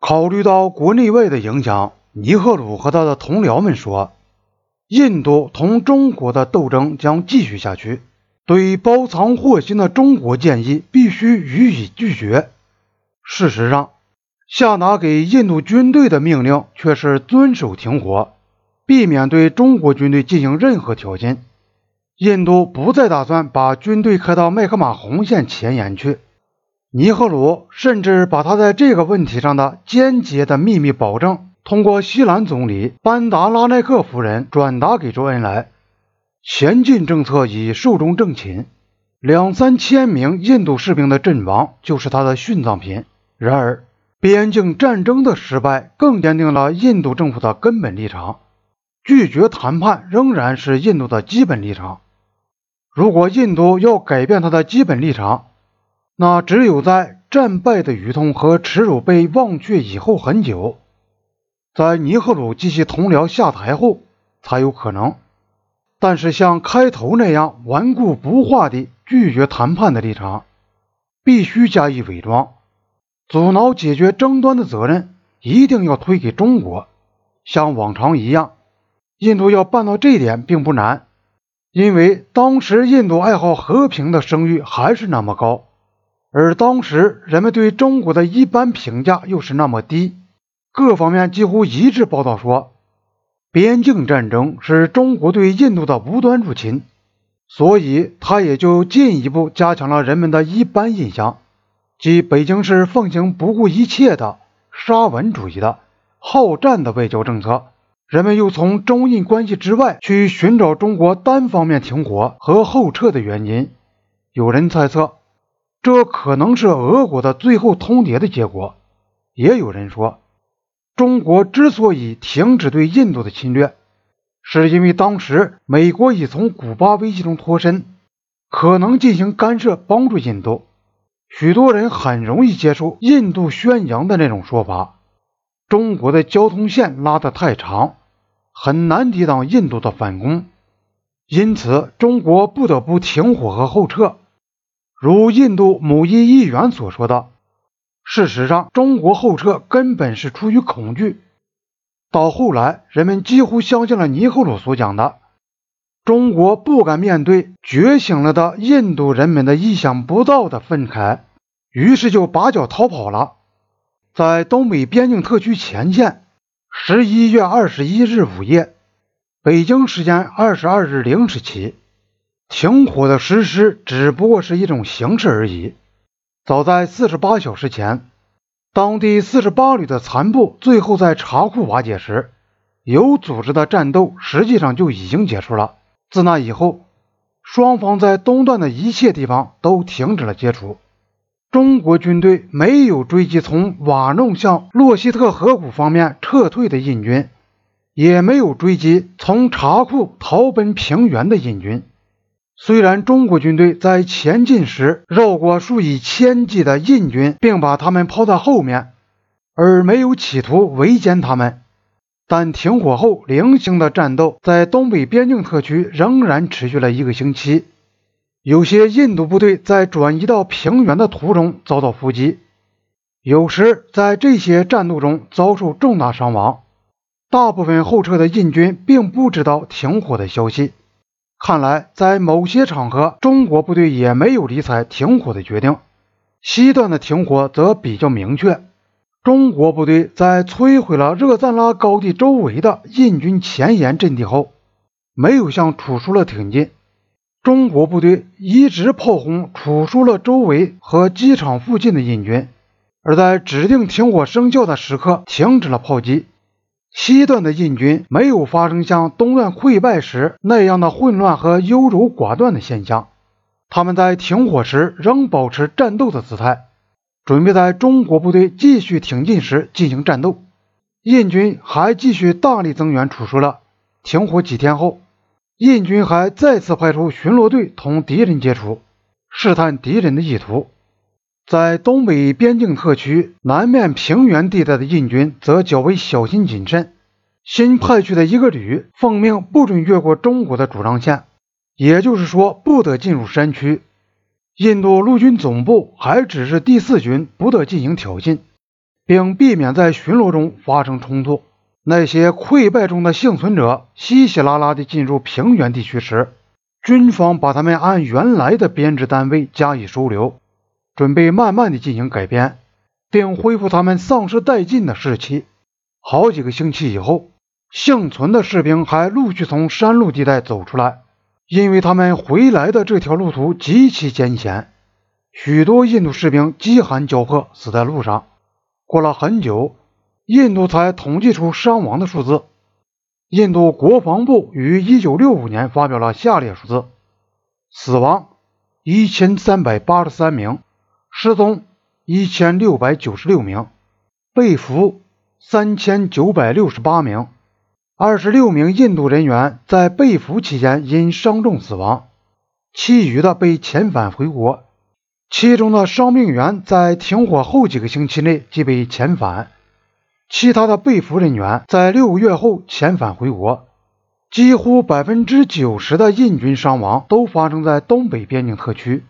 考虑到国内外的影响，尼赫鲁和他的同僚们说，印度同中国的斗争将继续下去。对包藏祸心的中国建议必须予以拒绝。事实上，下达给印度军队的命令却是遵守停火，避免对中国军队进行任何挑衅。印度不再打算把军队开到麦克马洪线前沿去。尼赫鲁甚至把他在这个问题上的间接的秘密保证，通过西兰总理班达拉奈克夫人转达给周恩来。前进政策已寿终正寝，两三千名印度士兵的阵亡就是他的殉葬品。然而，边境战争的失败更坚定了印度政府的根本立场：拒绝谈判仍然是印度的基本立场。如果印度要改变他的基本立场，那只有在战败的余痛和耻辱被忘却以后很久，在尼赫鲁及其同僚下台后才有可能。但是像开头那样顽固不化的拒绝谈判的立场，必须加以伪装，阻挠解决争端的责任一定要推给中国。像往常一样，印度要办到这点并不难。因为当时印度爱好和平的声誉还是那么高，而当时人们对中国的一般评价又是那么低，各方面几乎一致报道说，边境战争是中国对印度的无端入侵，所以他也就进一步加强了人们的一般印象，即北京是奉行不顾一切的沙文主义的好战的外交政策。人们又从中印关系之外去寻找中国单方面停火和后撤的原因。有人猜测，这可能是俄国的最后通牒的结果；也有人说，中国之所以停止对印度的侵略，是因为当时美国已从古巴危机中脱身，可能进行干涉帮助印度。许多人很容易接受印度宣扬的那种说法：中国的交通线拉得太长。很难抵挡印度的反攻，因此中国不得不停火和后撤。如印度某一议员所说的，事实上，中国后撤根本是出于恐惧。到后来，人们几乎相信了尼赫鲁所讲的，中国不敢面对觉醒了的印度人民的意想不到的愤慨，于是就拔脚逃跑了，在东北边境特区前线。十一月二十一日午夜，北京时间二十二日零时起，停火的实施只不过是一种形式而已。早在四十八小时前，当第四十八旅的残部最后在茶库瓦解时，有组织的战斗实际上就已经结束了。自那以后，双方在东段的一切地方都停止了接触。中国军队没有追击从瓦弄向洛希特河谷方面撤退的印军，也没有追击从查库逃奔平原的印军。虽然中国军队在前进时绕过数以千计的印军，并把他们抛在后面，而没有企图围歼他们，但停火后零星的战斗在东北边境特区仍然持续了一个星期。有些印度部队在转移到平原的途中遭到伏击，有时在这些战斗中遭受重大伤亡。大部分后撤的印军并不知道停火的消息。看来，在某些场合，中国部队也没有理睬停火的决定。西段的停火则比较明确。中国部队在摧毁了热赞拉高地周围的印军前沿阵地后，没有向楚舒勒挺进。中国部队一直炮轰楚舒勒周围和机场附近的印军，而在指定停火生效的时刻停止了炮击。西段的印军没有发生像东段溃败时那样的混乱和优柔寡断的现象，他们在停火时仍保持战斗的姿态，准备在中国部队继续挺进时进行战斗。印军还继续大力增援楚舒勒。停火几天后。印军还再次派出巡逻队同敌人接触，试探敌人的意图。在东北边境特区南面平原地带的印军则较为小心谨慎。新派去的一个旅奉命不准越过中国的主张线，也就是说不得进入山区。印度陆军总部还指示第四军不得进行挑衅。并避免在巡逻中发生冲突。那些溃败中的幸存者稀稀拉拉地进入平原地区时，军方把他们按原来的编制单位加以收留，准备慢慢地进行改编，并恢复他们丧失殆尽的士气。好几个星期以后，幸存的士兵还陆续从山路地带走出来，因为他们回来的这条路途极其艰险，许多印度士兵饥寒交迫，死在路上。过了很久，印度才统计出伤亡的数字。印度国防部于1965年发表了下列数字：死亡1383名，失踪1696名，被俘。三千九百六十八名，二十六名印度人员在被俘期间因伤重死亡，其余的被遣返回国。其中的伤病员在停火后几个星期内即被遣返，其他的被俘人员在六个月后遣返回国。几乎百分之九十的印军伤亡都发生在东北边境特区。